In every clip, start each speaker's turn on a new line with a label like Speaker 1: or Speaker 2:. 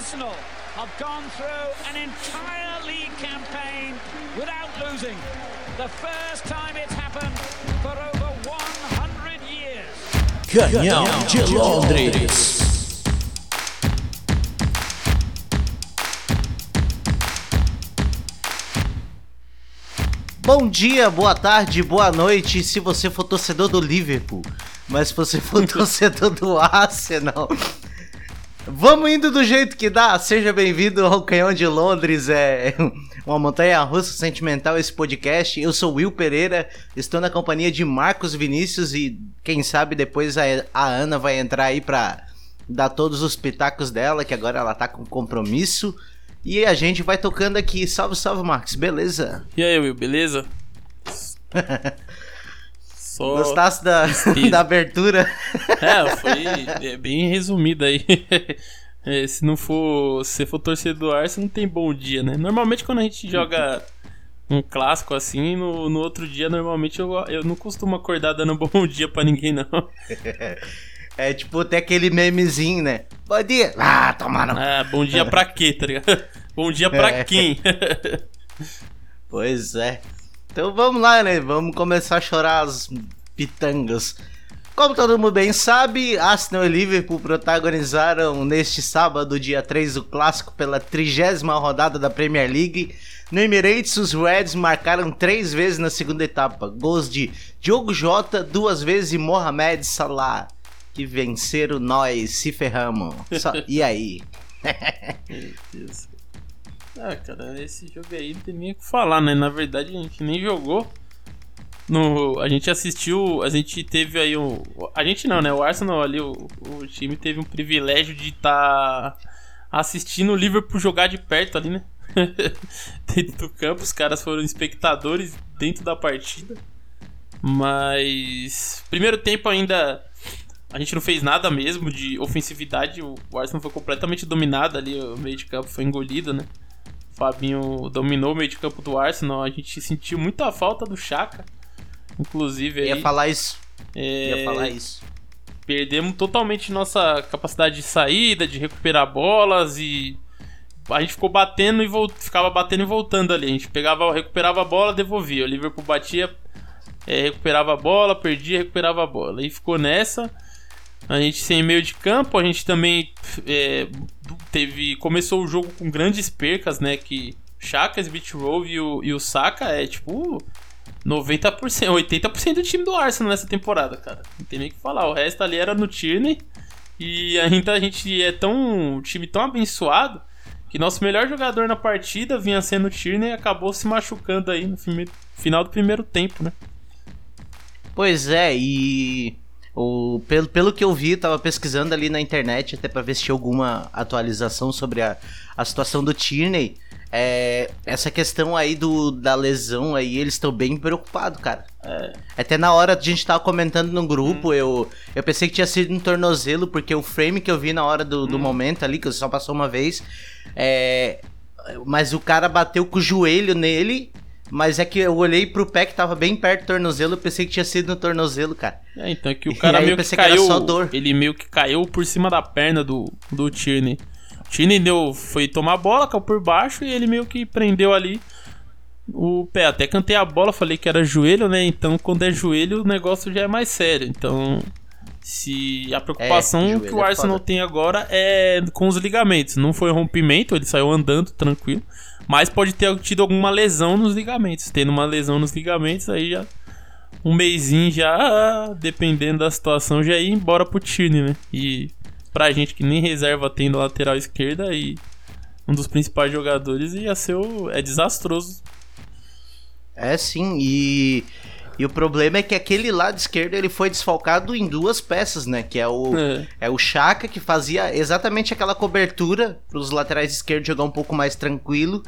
Speaker 1: Arsenal have gone through an entire league campaign without losing. The first time it's happened for over 100 years.
Speaker 2: Canhão de Londres.
Speaker 3: Bom dia, boa tarde, boa noite se você for torcedor do Liverpool. Mas se você for torcedor do Arsenal. Vamos indo do jeito que dá. Seja bem-vindo ao Canhão de Londres. É uma montanha russa sentimental esse podcast. Eu sou Will Pereira, estou na companhia de Marcos Vinícius e quem sabe depois a, a Ana vai entrar aí pra dar todos os pitacos dela, que agora ela tá com compromisso. E a gente vai tocando aqui. Salve, salve, Marcos. Beleza?
Speaker 4: E aí, Will, beleza? Só...
Speaker 3: Gostasse da, da abertura?
Speaker 4: É, foi é bem resumida aí. É, se não for, se for torcedor do Arsenal, não tem bom dia, né? Normalmente quando a gente joga um clássico assim, no, no outro dia, normalmente eu, eu não costumo acordar dando bom dia pra ninguém, não.
Speaker 3: É tipo, tem aquele memezinho, né? Bom dia! Ah, tomaram.
Speaker 4: Ah, bom dia pra quê, tá ligado? Bom dia pra
Speaker 3: É.
Speaker 4: quem?
Speaker 3: Pois é. Então vamos lá, né? Vamos começar a chorar as pitangas. Como todo mundo bem sabe, Arsenal e Liverpool protagonizaram neste sábado, dia 3, o clássico pela trigésima rodada da Premier League. No Emirates, os Reds marcaram três vezes na segunda etapa. Gols de Diogo Jota, duas vezes e Mohamed Salah. Que venceram nós, se ferramos. Só- E aí?
Speaker 4: Ah, cara, esse jogo aí não tem nem o que falar, né? Na verdade, a gente nem jogou. No, a gente assistiu, a gente teve aí um. A gente não, né? O Arsenal ali, o, o time teve um privilégio de estar assistindo o Liverpool jogar de perto ali, né? dentro do campo, os caras foram espectadores dentro da partida. Mas. Primeiro tempo ainda. A gente não fez nada mesmo de ofensividade. O Arsenal foi completamente dominado ali. O meio de campo foi engolido, né? O Fabinho dominou o meio de campo do Arsenal. A gente sentiu muita falta do Chaka. Inclusive, aí,
Speaker 3: Ia falar isso.
Speaker 4: é,
Speaker 3: Ia falar isso.
Speaker 4: perdemos totalmente nossa capacidade de saída, de recuperar bolas e a gente ficou batendo e vol- ficava batendo e voltando ali. A gente pegava, recuperava a bola, devolvia. O Liverpool batia, é, recuperava a bola, perdia, recuperava a bola. E ficou nessa. A gente sem meio de campo, a gente também é, teve começou o jogo com grandes percas, né? Que Chaka, Smith Rowe e o, e o Saka é tipo 90%, 80% do time do Arsenal nessa temporada, cara. Não tem nem o que falar. O resto ali era no Tierney. E ainda a gente é tão. Um time tão abençoado que nosso melhor jogador na partida vinha sendo o Tierney e acabou se machucando aí no final do primeiro tempo, né?
Speaker 3: Pois é, e o, pelo, pelo que eu vi, tava pesquisando ali na internet até pra ver se tinha alguma atualização sobre a, a situação do Tierney. É, essa questão aí do, da lesão aí, eles estão bem preocupados, cara. Até na hora a gente tava comentando no grupo, eu, eu pensei que tinha sido um tornozelo, porque o frame que eu vi na hora do, do momento ali, que só passou uma vez, é, mas o cara bateu com o joelho nele, mas é que eu olhei pro pé que tava bem perto do tornozelo, eu pensei que tinha sido no tornozelo, cara.
Speaker 4: É, então é que o cara
Speaker 3: aí
Speaker 4: meio que
Speaker 3: que
Speaker 4: caiu.
Speaker 3: só dor.
Speaker 4: Ele meio que caiu por cima da perna do, do Tierney. O Tierney deu, foi tomar a bola, caiu por baixo e ele meio que prendeu ali o pé. Até cantei a bola, falei que era joelho, né? Então quando é joelho o negócio já é mais sério. Então. Se a preocupação
Speaker 3: joelho
Speaker 4: que o
Speaker 3: é
Speaker 4: Arsenal
Speaker 3: foda.
Speaker 4: tem agora é com os ligamentos. Não foi rompimento, ele saiu andando tranquilo. Mas pode ter tido alguma lesão nos ligamentos. Tendo uma lesão nos ligamentos, aí já um mêsinho já, dependendo da situação, já ia embora pro Tierney, né? E pra gente que nem reserva tem na lateral esquerda e um dos principais jogadores ia ser o... é desastroso.
Speaker 3: É sim, e, e o problema é que aquele lado esquerdo ele foi desfalcado em duas peças, né? Que é o,
Speaker 4: É.
Speaker 3: é. o Chaka, que fazia exatamente aquela cobertura para os laterais esquerdos jogar um pouco mais tranquilo.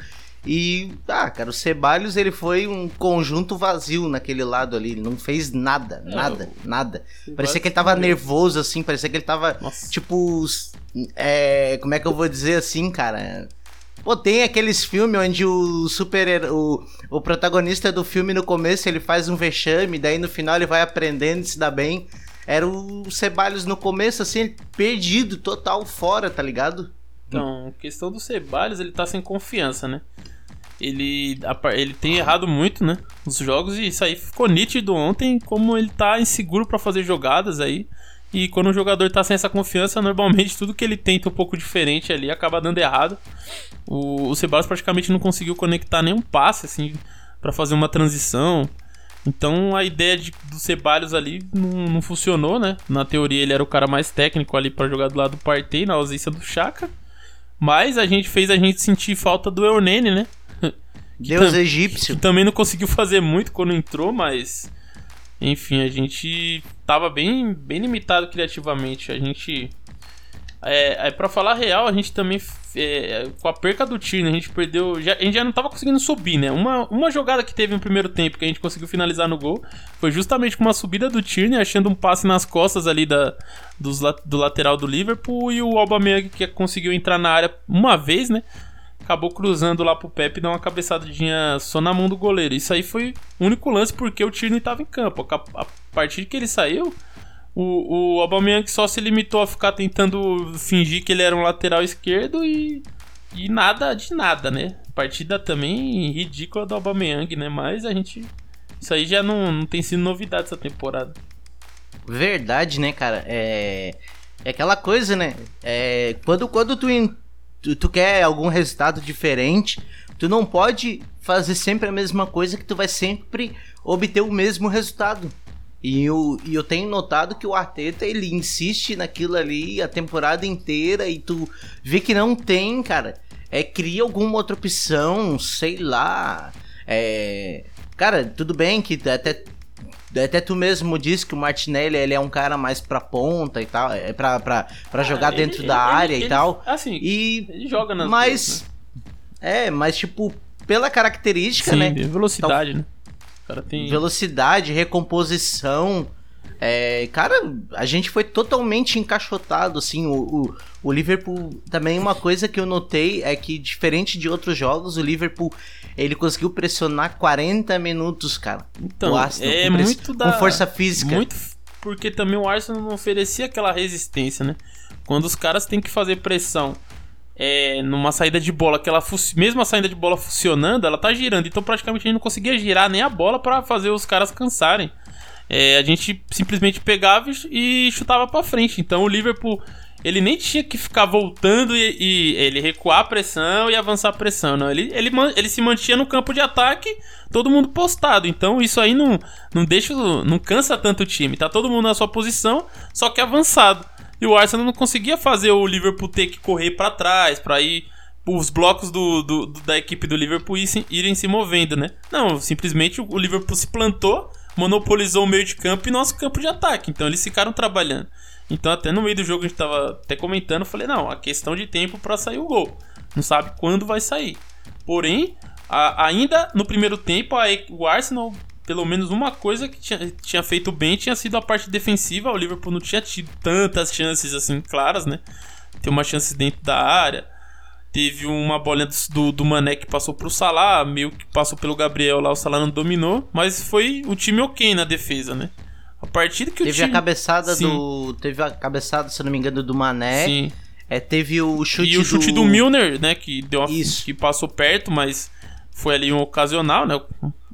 Speaker 3: E, ah, cara, o Ceballos ele foi um conjunto vazio naquele lado ali. Ele não fez nada, nada, nada. Parecia que ele tava nervoso, assim, parecia que ele tava,
Speaker 4: Nossa.
Speaker 3: tipo, é, como é que eu vou dizer assim, cara? Pô, tem aqueles filmes onde o super o, o protagonista do filme no começo ele faz um vexame, daí no final ele vai aprendendo e se dá bem. Era o Ceballos no começo, assim, perdido, total fora, tá ligado?
Speaker 4: Então, questão do Ceballos, ele tá sem confiança, né? Ele, ele tem errado muito, né? Nos jogos e isso aí ficou nítido ontem, como ele tá inseguro para fazer jogadas aí. E quando o jogador tá sem essa confiança, normalmente tudo que ele tenta um pouco diferente ali acaba dando errado. O, o Ceballos praticamente não conseguiu conectar nenhum passe, assim, para fazer uma transição. Então a ideia de, do Ceballos ali não, não, funcionou, né? Na teoria ele era o cara mais técnico ali para jogar do lado do Partey, na ausência do Chaka. Mas a gente fez a gente sentir falta do Eunene, né?
Speaker 3: Deus egípcio.
Speaker 4: Que também não conseguiu fazer muito quando entrou, mas enfim, a gente tava bem, bem limitado criativamente. A gente. É, é para falar real, a gente também. É, com a perca do Tierney, a gente perdeu. Já, a gente já não tava conseguindo subir, né? Uma, uma jogada que teve no primeiro tempo que a gente conseguiu finalizar no gol foi justamente com uma subida do Tierney, achando um passe nas costas ali da, dos, do lateral do Liverpool e o Aubameyang que conseguiu entrar na área uma vez, né? Acabou cruzando lá pro Pepe e deu uma cabeçadinha só na mão do goleiro. Isso aí foi o único lance porque o Tierney estava em campo. A, partir que ele saiu, o, o Aubameyang só se limitou a ficar tentando fingir que ele era um lateral esquerdo e, e nada de nada, né? Partida também ridícula do Aubameyang, né? Mas a gente... Isso aí já não, não tem sido novidade essa temporada.
Speaker 3: Verdade, né, cara? É... É aquela coisa, né? É, quando, quando tu, tu, tu quer algum resultado diferente, tu não pode fazer sempre a mesma coisa que tu vai sempre obter o mesmo resultado. E eu, e eu tenho notado que o Arteta ele insiste naquilo ali a temporada inteira e tu vê que não tem, cara. É, cria alguma outra opção, sei lá. É, cara, tudo bem que até até tu mesmo disse que o Martinelli ele é um cara mais pra ponta e tal, é pra, pra, pra ah, jogar ele, dentro ele, da ele, área e tal.
Speaker 4: Assim,
Speaker 3: e,
Speaker 4: ele joga nas
Speaker 3: Mas. Né? É, mas tipo, pela característica,
Speaker 4: Sim,
Speaker 3: né?
Speaker 4: Velocidade, então, né?
Speaker 3: O cara tem. Velocidade, recomposição. É, cara, a gente foi totalmente encaixotado, assim, o, o, o, Liverpool, também uma coisa que eu notei é que, diferente de outros jogos, o Liverpool, ele conseguiu pressionar 40 minutos, cara.
Speaker 4: Então, Arsenal, é com muito da...
Speaker 3: Com força física.
Speaker 4: Muito porque também o Arsenal não oferecia aquela resistência, né? Quando os caras têm que fazer pressão é, numa saída de bola, que ela mesmo a saída de bola funcionando, ela tá girando, então praticamente a gente não conseguia girar nem a bola para fazer os caras cansarem é, a gente simplesmente pegava e chutava para frente. Então o Liverpool ele nem tinha que ficar voltando e, e, ele recuar a pressão e avançar a pressão, não. Ele, ele, ele se mantinha no campo de ataque, todo mundo postado. Então isso aí não, não deixa, não cansa tanto o time. Tá todo mundo na sua posição, só que avançado. E o Arsenal não conseguia fazer o Liverpool ter que correr para trás, para ir os blocos do, do, da equipe do Liverpool irem se movendo, né? Não, simplesmente o Liverpool se plantou monopolizou o meio de campo e nosso campo de ataque. Então eles ficaram trabalhando. Então até no meio do jogo a gente tava até comentando, falei, não, a questão de tempo para sair o gol. Não sabe quando vai sair. Porém, a, ainda no primeiro tempo, a, o Arsenal, pelo menos uma coisa que tinha, tinha feito bem tinha sido a parte defensiva. O Liverpool não tinha tido tantas chances assim claras, né? Tem uma chance dentro da área. Teve uma bolinha do, do Mané que passou pro Salah, meio que passou pelo Gabriel lá, o Salah não dominou, mas foi o time ok na defesa, né? A partir que
Speaker 3: teve
Speaker 4: o time...
Speaker 3: a cabeçada Sim. do teve a cabeçada, se não me engano, do Mané. Sim. É, teve o chute
Speaker 4: E o chute do, do Milner, né, que deu uma... Isso. que passou perto, mas foi ali um ocasional, né?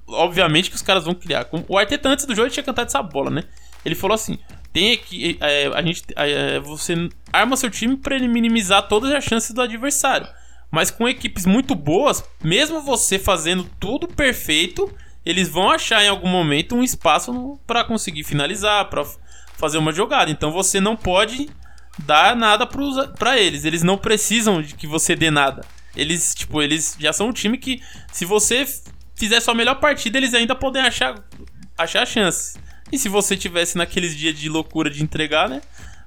Speaker 4: Obviamente que os caras vão criar. O Arteta antes do jogo tinha cantado essa bola, né? Ele falou assim: tem que é, a gente é, você arma seu time para minimizar todas as chances do adversário. Mas com equipes muito boas, mesmo você fazendo tudo perfeito, eles vão achar em algum momento um espaço para conseguir finalizar, para fazer uma jogada. Então você não pode dar nada para eles. Eles não precisam de que você dê nada. Eles, tipo, eles já são um time que se você fizer sua melhor partida, eles ainda podem achar achar chances. E se você tivesse naqueles dias de loucura de entregar, né?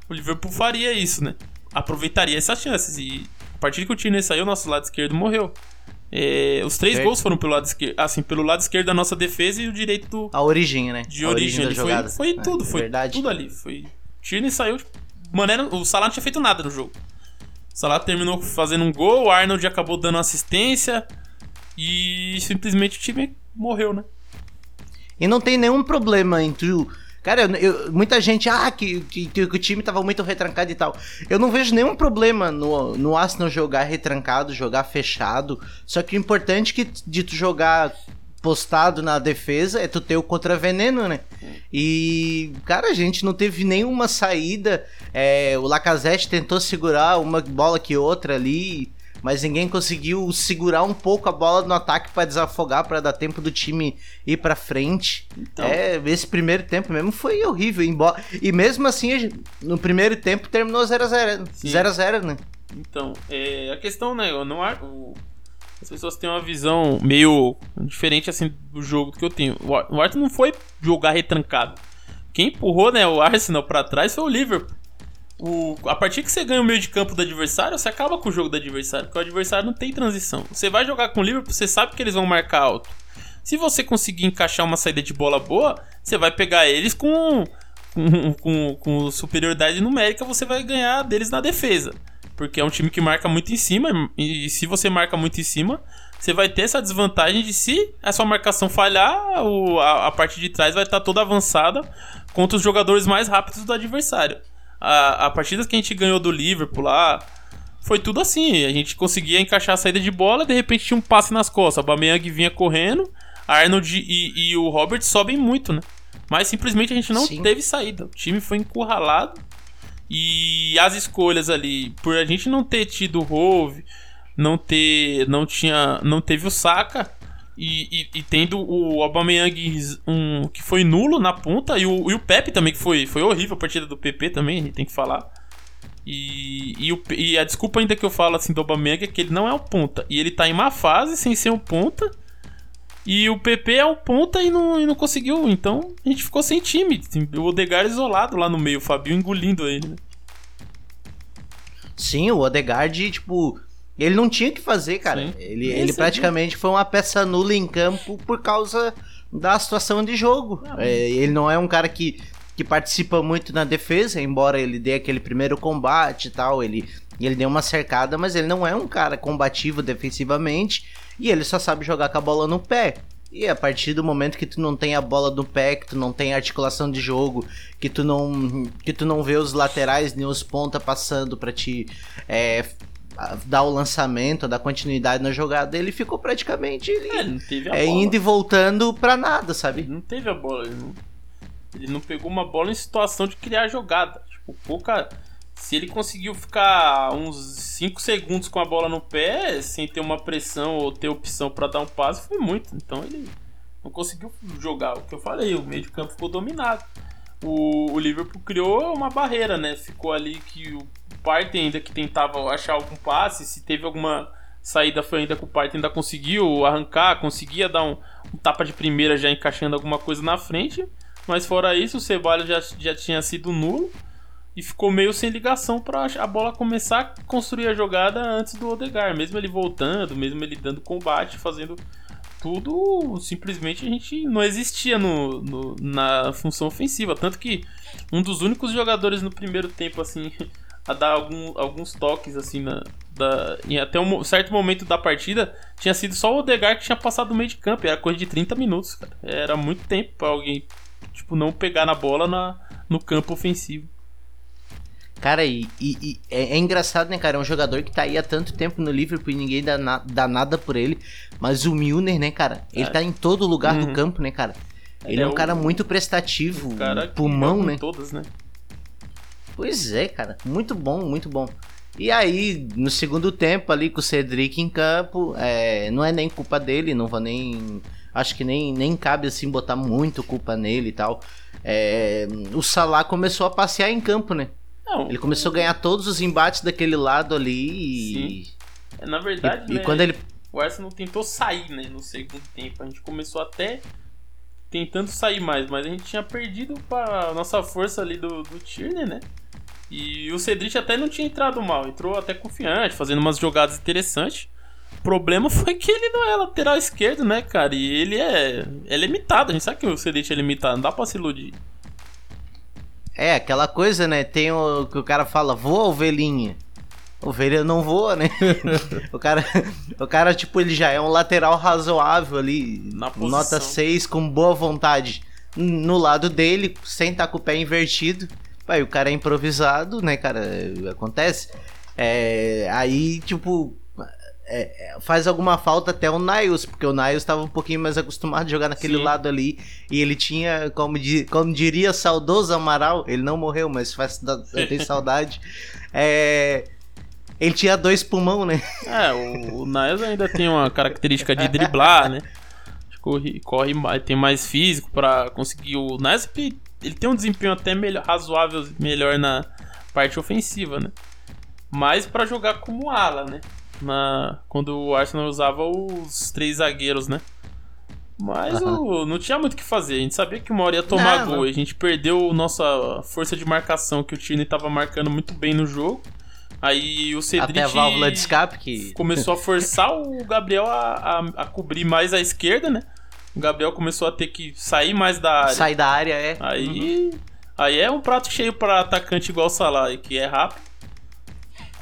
Speaker 4: O Liverpool faria isso, né? Aproveitaria essas chances. E a partir que o Tierney saiu, nosso lado esquerdo morreu. É, os três gols foram pelo lado esquerdo, assim, pelo lado esquerdo da nossa defesa e o direito do.
Speaker 3: A origem, né?
Speaker 4: De a origem, origem foi, foi é, tudo, foi verdade. tudo ali. Foi. Tierney saiu. Mano, o Salah não tinha feito nada no jogo. O Salah terminou fazendo um gol, o Arnold acabou dando assistência e simplesmente o time morreu, né?
Speaker 3: E não tem nenhum problema entre o, Cara, eu- muita gente, ah, que, que, que o time tava muito retrancado e tal. Eu não vejo nenhum problema no, no Arsenal jogar retrancado, jogar fechado. Só que o importante que de tu jogar postado na defesa é tu ter o contraveneno, né? E, cara, a gente não teve nenhuma saída. É, o Lacazette tentou segurar uma bola que outra ali, mas ninguém conseguiu segurar um pouco a bola no ataque pra desafogar, pra dar tempo do time ir pra frente.
Speaker 4: Então.
Speaker 3: É, esse primeiro tempo mesmo foi horrível. Embora... E mesmo assim, a no primeiro tempo terminou 0x0,
Speaker 4: Sim.
Speaker 3: 0x0, né?
Speaker 4: Então, é, a questão, né, eu não o- as pessoas têm uma visão meio diferente assim do jogo que eu tenho. O, Ar- o Arsenal não foi jogar retrancado. Quem empurrou, né, o Arsenal pra trás foi o Liverpool. O, a partir que você ganha o meio de campo do adversário, você acaba com o jogo do adversário, porque o adversário não tem transição. Você vai jogar com o Liverpool, você sabe que eles vão marcar alto. Se você conseguir encaixar uma saída de bola boa, você vai pegar eles com, com, com, com superioridade numérica, você vai ganhar deles na defesa. Porque é um time que marca muito em cima, e se você marca muito em cima, você vai ter essa desvantagem de se a sua marcação falhar, a, a parte de trás vai estar toda avançada contra os jogadores mais rápidos do adversário. A, a partida que a gente ganhou do Liverpool lá, foi tudo assim. A gente conseguia encaixar a saída de bola, de repente tinha um passe nas costas. O Bameyang vinha correndo, a Arnold e, e o Robert sobem muito, né? Mas simplesmente a gente não
Speaker 3: Sim.
Speaker 4: teve saída. O time foi encurralado. E as escolhas ali, por a gente não ter tido o Rove, não ter, não tinha, não teve o Saka e, e- e tendo o Aubameyang um que foi nulo na ponta e o, e o Pepe também que foi, foi horrível a partida do PP também, a gente tem que falar. E, e, o- e a desculpa ainda que eu falo assim do Aubameyang é que ele não é um ponta e ele tá em má fase sem ser um ponta. E o PP é um ponta e não, e não conseguiu. Então a gente ficou sem time. O Odegar isolado lá no meio, o Fabinho engolindo ele. Né?
Speaker 3: Sim, o Odegaard, tipo, ele não tinha o que fazer, cara.
Speaker 4: Sim.
Speaker 3: Ele,
Speaker 4: Esse
Speaker 3: ele
Speaker 4: é
Speaker 3: praticamente foi uma peça nula em campo por causa da situação de jogo.
Speaker 4: Ah,
Speaker 3: É, ele não é um cara que, que participa muito na defesa, embora ele dê aquele primeiro combate e tal, ele, ele deu uma cercada, mas ele não é um cara combativo defensivamente e ele só sabe jogar com a bola no pé. E a partir do momento que tu não tem a bola no pé, que tu não tem articulação de jogo, que tu não, que tu não vê os laterais nem os ponta passando pra te é, dar o lançamento, dar continuidade na jogada, ele ficou praticamente ele,
Speaker 4: É, não teve a
Speaker 3: é,
Speaker 4: bola.
Speaker 3: indo e voltando pra nada, sabe?
Speaker 4: Ele não teve a bola. Ele não, ele não pegou uma bola em situação de criar jogada. Tipo, pouca. Se ele conseguiu ficar uns 5 segundos com a bola no pé, sem ter uma pressão ou ter opção pra dar um passe, foi muito. Então ele não conseguiu jogar. O que eu falei, o meio de campo ficou dominado. O, o Liverpool criou uma barreira, né? Ficou ali que o Partey ainda que tentava achar algum passe, se teve alguma saída foi ainda que o Partey ainda conseguiu arrancar, conseguia dar um, um tapa de primeira já encaixando alguma coisa na frente. Mas fora isso, o Ceballos já, já tinha sido nulo e ficou meio sem ligação para a bola começar a construir a jogada antes do Odegar. Mesmo ele voltando, mesmo ele dando combate, fazendo tudo, simplesmente a gente não existia no, no- na função ofensiva. Tanto que um dos únicos jogadores no primeiro tempo, assim, a dar algum- alguns toques, assim, na, da, em até um certo momento da partida, tinha sido só o Odegar que tinha passado do meio de campo. Era coisa de 30 minutos, cara. Era muito tempo para alguém, tipo, não pegar na bola na, no campo ofensivo.
Speaker 3: Cara, e, e- e é, é engraçado, né, cara? É um jogador que tá aí há tanto tempo no Liverpool e ninguém dá, na- dá nada por ele. Mas o Milner, né, cara? Ele
Speaker 4: É.
Speaker 3: tá em todo lugar do
Speaker 4: Uhum.
Speaker 3: campo, né, cara? Ele,
Speaker 4: Ele
Speaker 3: é
Speaker 4: é
Speaker 3: um
Speaker 4: o-
Speaker 3: cara muito prestativo,
Speaker 4: cara
Speaker 3: pulmão, né?
Speaker 4: Todas, né?
Speaker 3: Pois é, cara. Muito bom, muito bom. E aí, no segundo tempo, ali com o Cedric em campo, é, não é nem culpa dele, não vou nem. Acho que nem, nem cabe assim botar muito culpa nele e tal. É, o Salah começou a passear em campo, né?
Speaker 4: Não,
Speaker 3: Ele começou a ganhar todos os embates daquele lado ali e.
Speaker 4: Na verdade,
Speaker 3: E, e
Speaker 4: né,
Speaker 3: quando ele.
Speaker 4: o Arsenal tentou sair né, no segundo tempo. A gente começou até tentando sair mais, mas a gente tinha perdido a nossa força ali do, do Tierney, né? E o Cedric até não tinha entrado mal, entrou até confiante, fazendo umas jogadas interessantes. O problema foi que ele não é lateral esquerdo, né, cara? E ele é, é limitado, a gente sabe que o Cedric é limitado, não dá pra se iludir.
Speaker 3: É, aquela coisa, né? Tem o que o cara fala, voa ovelhinha. Ovelha não voa, né? o cara, o cara, tipo, ele já é um lateral razoável ali. Nota 6 com boa vontade. no lado dele, sem estar com o pé invertido. Aí o cara é improvisado, né, cara? Acontece. É, aí, tipo, é, é, faz alguma falta até o Niles, porque o Niles estava um pouquinho mais acostumado a jogar naquele Sim. lado ali. E ele tinha, como, di, como diria saudoso Amaral, ele não morreu, mas faz, eu tenho saudade. É, ele tinha dois pulmão, né?
Speaker 4: É, o, o Niles ainda tem uma característica de driblar, né? Corre, corre mais, tem mais físico para conseguir. O Niles ele tem um desempenho até melhor, razoável, melhor na parte ofensiva, né? Mas para jogar como ala, né? na quando o Arsenal usava os três zagueiros, né? Mas o, não tinha muito o que fazer. A gente sabia que uma hora ia tomar não, gol. Não. A gente perdeu nossa força de marcação, que o Tierney estava marcando muito bem no jogo. Aí o Cedric
Speaker 3: Até a válvula de escape que...
Speaker 4: começou a forçar o Gabriel a, a, a, cobrir mais a esquerda, né? O Gabriel começou a ter que sair mais da área.
Speaker 3: Sair da área, é.
Speaker 4: Aí, uhum. aí é um prato cheio para atacante igual o Salah, que é rápido.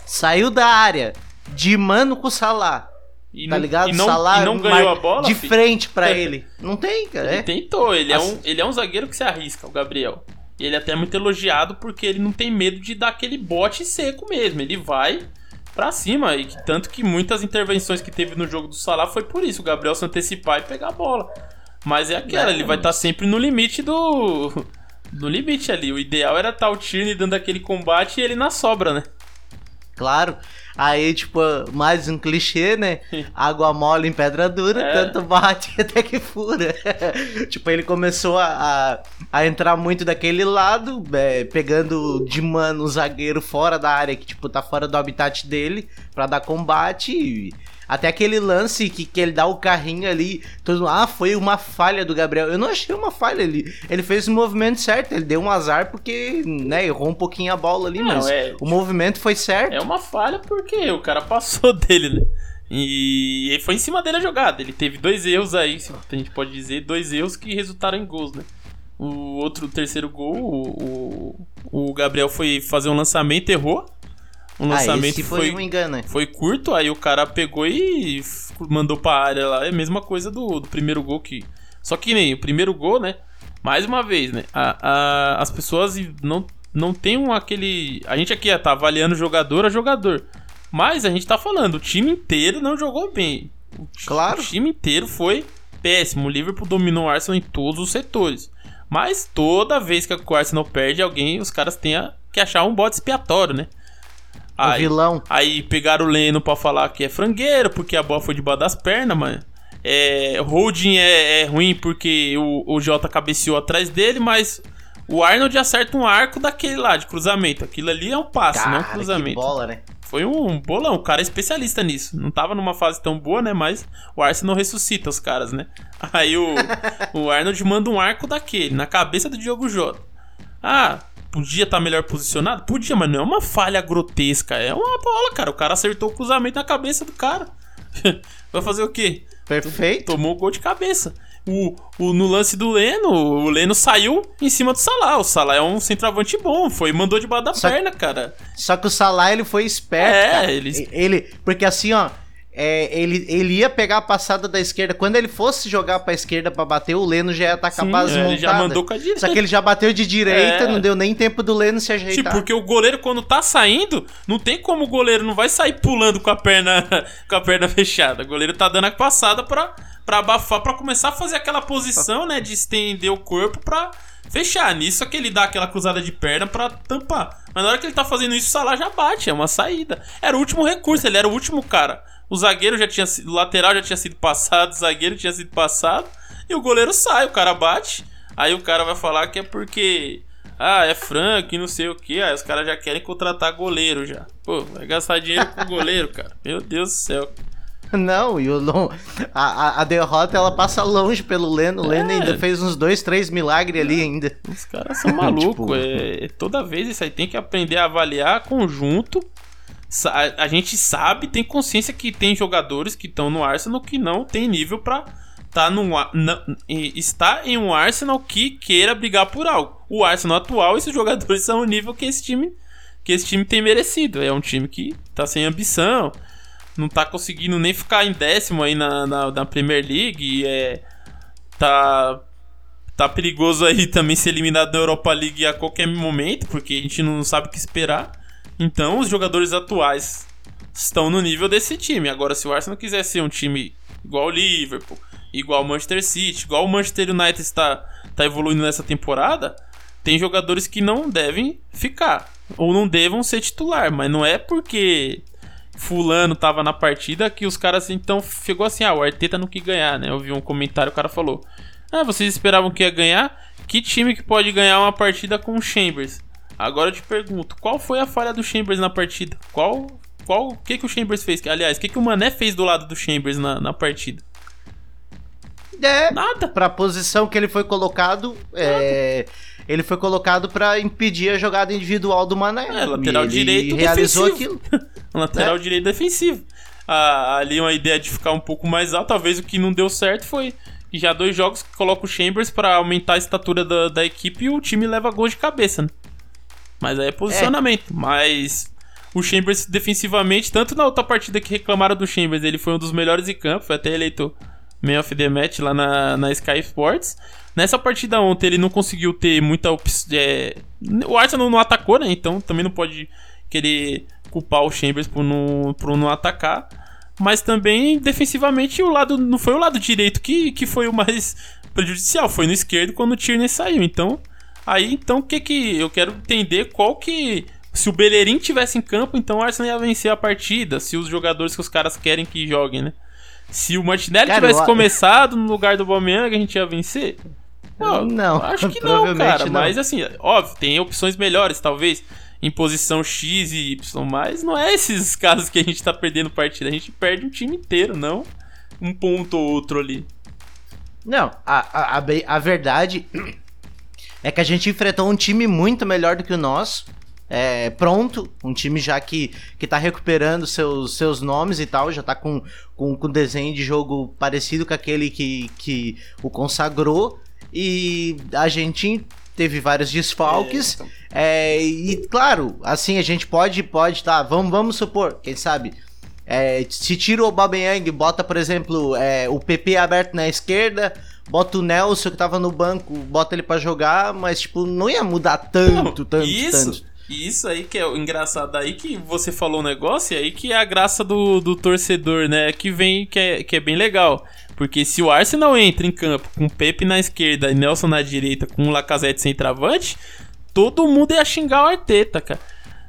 Speaker 3: Saiu da área de mano com o Salah. E tá não, ligado?
Speaker 4: E não, Salah e não ganhou a bola?
Speaker 3: De filho. frente para ele. Não tem, cara.
Speaker 4: Ele é. tentou. Ele, As... é um, ele é um zagueiro que se arrisca, o Gabriel. E ele é até muito elogiado porque ele não tem medo de dar aquele bote seco mesmo. Ele vai pra cima. E que, tanto que muitas intervenções que teve no jogo do Salah foi por isso. O Gabriel se antecipar e pegar a bola. Mas é aquela, é, ele vai estar tá sempre no limite do. No limite ali. O ideal era estar tá o Tierney dando aquele combate e ele na sobra, né?
Speaker 3: Claro. Aí, tipo, mais um clichê, né? Água mole em pedra dura, é. tanto bate até que fura. tipo, ele começou a, a, a, entrar muito daquele lado, é, pegando de mano o zagueiro fora da área, que, tipo, tá fora do habitat dele, pra dar combate. E até aquele lance que, que ele dá o carrinho ali, todo ah, foi uma falha do Gabriel. Eu não achei uma falha ali. Ele fez o movimento certo, ele deu um azar porque, né, errou um pouquinho a bola ali, não, mas é, o movimento foi certo.
Speaker 4: É uma falha porque o cara passou dele, né? E foi em cima dele a jogada. Ele teve dois erros aí, se a gente pode dizer, dois erros que resultaram em gols, né? O outro, o terceiro gol, o, o, o Gabriel foi fazer um lançamento, errou.
Speaker 3: O lançamento ah, foi, foi um engano. Né?
Speaker 4: Foi curto, aí o cara pegou e mandou pra área lá. É a mesma coisa do, do primeiro gol que. Só que nem o primeiro gol, né? Mais uma vez, né? A, a, as pessoas não, não tem um, aquele. A gente aqui tá avaliando jogador a jogador. Mas a gente tá falando, o time inteiro não jogou bem. O,
Speaker 3: claro.
Speaker 4: O time inteiro foi péssimo. O Liverpool dominou o Arsenal em todos os setores. Mas toda vez que o Arsenal perde alguém, os caras têm que achar um bote expiatório, né?
Speaker 3: Aí, o vilão.
Speaker 4: Aí pegaram o Leno pra falar que é frangueiro, porque a bola foi debaixo das pernas, mano. É, holding é, é, ruim porque o, o Jota cabeceou atrás dele, mas o Arnold acerta um arco daquele lá, de cruzamento. Aquilo ali é um passe, Cara, não um cruzamento.
Speaker 3: bola, né?
Speaker 4: Foi um bolão, o cara é especialista nisso. Não tava numa fase tão boa, né? Mas o Arsenal ressuscita os caras, né? Aí o, o Arnold manda um arco daquele, na cabeça do Diogo Jota. Ah, Podia estar tá melhor posicionado? Podia, mas não é uma falha grotesca. É uma bola, cara. O cara acertou o cruzamento na cabeça do cara. Vai fazer o quê?
Speaker 3: Perfeito.
Speaker 4: Tomou o gol de cabeça. O, o, no lance do Leno, o Leno saiu em cima do Salah. O Salah é um centroavante bom, foi mandou debaixo da só, perna, cara.
Speaker 3: Só que o Salah ele foi esperto. É, ele. Ele, porque assim, ó, é, ele, ele ia pegar a passada da esquerda. Quando ele fosse jogar pra esquerda pra bater, o Leno já ia estar com a base montada. Ele
Speaker 4: já mandou com a direita.
Speaker 3: Só que ele já bateu de direita, é. não deu nem tempo do Leno se ajeitar. Tipo,
Speaker 4: porque o goleiro, quando tá saindo, não tem como o goleiro não vai sair pulando com a perna, com a perna fechada. O goleiro tá dando a passada pra, pra abafar, pra começar a fazer aquela posição, né? De estender o corpo pra fechar. Nisso é que ele dá aquela cruzada de perna pra tampar. Mas na hora que ele tá fazendo isso, o Salah já bate, é uma saída. Era o último recurso, ele era o último cara. O zagueiro já tinha sido. O lateral já tinha sido passado, o zagueiro tinha sido passado. E o goleiro sai, o cara bate. Aí o cara vai falar que é porque. Ah, é Frank, não sei o que. Aí os caras já querem contratar goleiro já. Pô, vai gastar dinheiro com goleiro, cara. Meu Deus do céu.
Speaker 3: Não, e o a, a, derrota ela passa longe pelo Leno. O é. Leno ainda fez uns dois, três milagres ali ainda.
Speaker 4: Os caras são malucos. tipo... é, toda vez isso aí tem que aprender a avaliar conjunto a, gente sabe, tem consciência que tem jogadores que estão no Arsenal que não tem nível para tá na, está em um Arsenal que queira brigar por algo. O Arsenal atual, esses jogadores são o nível que esse time que esse time tem merecido. É um time que tá sem ambição, não tá conseguindo nem ficar em décimo aí na, na, na Premier League, é, tá tá perigoso aí também ser eliminado da Europa League a qualquer momento, porque a gente não sabe o que esperar. Então, os jogadores atuais estão no nível desse time. Agora, se o Arsenal quiser ser um time igual o Liverpool, igual o Manchester City, igual o Manchester United está, está evoluindo nessa temporada, tem jogadores que não devem ficar ou não devam ser titular, mas não é porque fulano tava na partida que os caras então chegou assim, ah, o Arteta não quis ganhar, né? Eu vi um comentário, o cara falou: "Ah, vocês esperavam que ia ganhar? Que time que pode ganhar uma partida com o Chambers?" Agora eu te pergunto, qual foi a falha do Chambers na partida? Qual qual o que que o Chambers fez? Aliás, o que que o Mané fez do lado do Chambers na, na partida?
Speaker 3: É,
Speaker 4: Nada.
Speaker 3: pra posição que ele foi colocado, é, ele foi colocado pra impedir a jogada individual do Mané.
Speaker 4: É, lateral
Speaker 3: ele
Speaker 4: direito
Speaker 3: realizou
Speaker 4: defensivo.
Speaker 3: aquilo.
Speaker 4: lateral
Speaker 3: É.
Speaker 4: direito defensivo. Ah, ali uma ideia de ficar um pouco mais alto, talvez o que não deu certo foi já dois jogos que coloca o Chambers pra aumentar a estatura da, da equipe e o time leva gol de cabeça, né? Mas aí é posicionamento. Mas o Chambers defensivamente, tanto na outra partida que reclamaram do Chambers, ele foi um dos melhores em campo, foi até eleito Man of the Match lá na, na Sky Sports. Nessa partida ontem ele não conseguiu ter muita opção. o Arsenal não atacou, né? Então também não pode querer culpar o Chambers por não, por não atacar. Mas também, defensivamente, o lado não foi o lado direito que, que foi o mais prejudicial. Foi no esquerdo quando o Tierney saiu. Então, aí, então, o que que... Eu quero entender qual que... Se o Bellerin tivesse em campo, então o Arsenal ia vencer a partida. Se os jogadores que os caras querem que joguem, né? Se o Martinelli
Speaker 3: Cara,
Speaker 4: tivesse
Speaker 3: eu-
Speaker 4: começado no lugar do Aubameyang, a gente ia vencer?
Speaker 3: Não,
Speaker 4: acho que não, cara.
Speaker 3: não.
Speaker 4: Mas assim, óbvio, tem opções melhores, talvez em posição X e Y, mas não é esses casos que a gente tá perdendo partida. A gente perde um time inteiro, não um ponto ou outro ali.
Speaker 3: Não, a, a, a, a verdade é que a gente enfrentou um time muito melhor do que o nosso. É, pronto, um time já que, que tá recuperando seus, seus nomes e tal, já tá com, com, com desenho de jogo parecido com aquele que, que o consagrou. E a gente teve vários desfalques.
Speaker 4: então.
Speaker 3: É, e claro, assim, a gente pode, pode, tá, vamos, vamos supor, quem sabe, é, se tira o Aubameyang, bota, por exemplo, é, o PP aberto na esquerda, bota o Nelson que tava no banco, bota ele pra jogar, mas, tipo, não ia mudar tanto, tanto,
Speaker 4: isso,
Speaker 3: tanto.
Speaker 4: isso aí que é o engraçado aí que você falou o negócio, e aí que é a graça do, do torcedor, né? Que vem, que é, que é bem legal. Porque se o Arsenal entra em campo com Pepe na esquerda e Nelson na direita com o Lacazette sem travante, todo mundo ia xingar o Arteta, cara.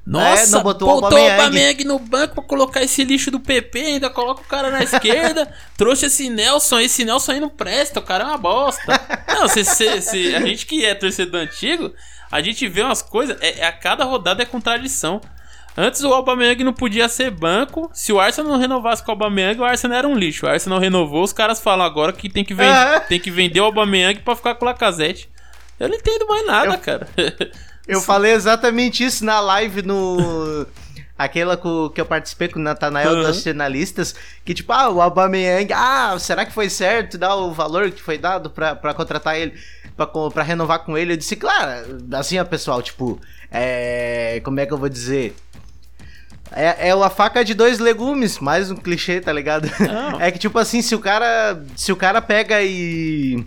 Speaker 4: Nossa,
Speaker 3: É, botou o
Speaker 4: botou o
Speaker 3: Aubameyang.
Speaker 4: No banco pra colocar esse lixo do PP, ainda coloca o cara na esquerda, trouxe esse Nelson, esse Nelson aí não presta, o cara é uma bosta. Não, se, se- se- a gente que é torcedor antigo, a gente vê umas coisas, é, é- a cada rodada é contradição. Antes o Aubameyang não podia ser banco, se o Arsenal não renovasse com o Aubameyang, o Arsenal era um lixo. O Arsenal renovou, os caras falam agora que tem que, ven-
Speaker 3: É.
Speaker 4: tem que vender o Aubameyang pra ficar com o Lacazette. Eu não entendo mais nada,
Speaker 3: Eu-
Speaker 4: cara.
Speaker 3: Eu falei exatamente isso na live no... Aquela que eu participei com o Natanael
Speaker 4: Uhum.
Speaker 3: das jornalistas, que tipo, ah, o Aubameyang, ah, será que foi certo dar o valor que foi dado pra, pra contratar ele, pra renovar com ele? Eu disse, claro, assim, ó, pessoal, tipo, é, como é que eu vou dizer? É, é a faca de dois legumes, mais um clichê, tá ligado?
Speaker 4: Não.
Speaker 3: É que tipo assim, se o cara, se o cara pega e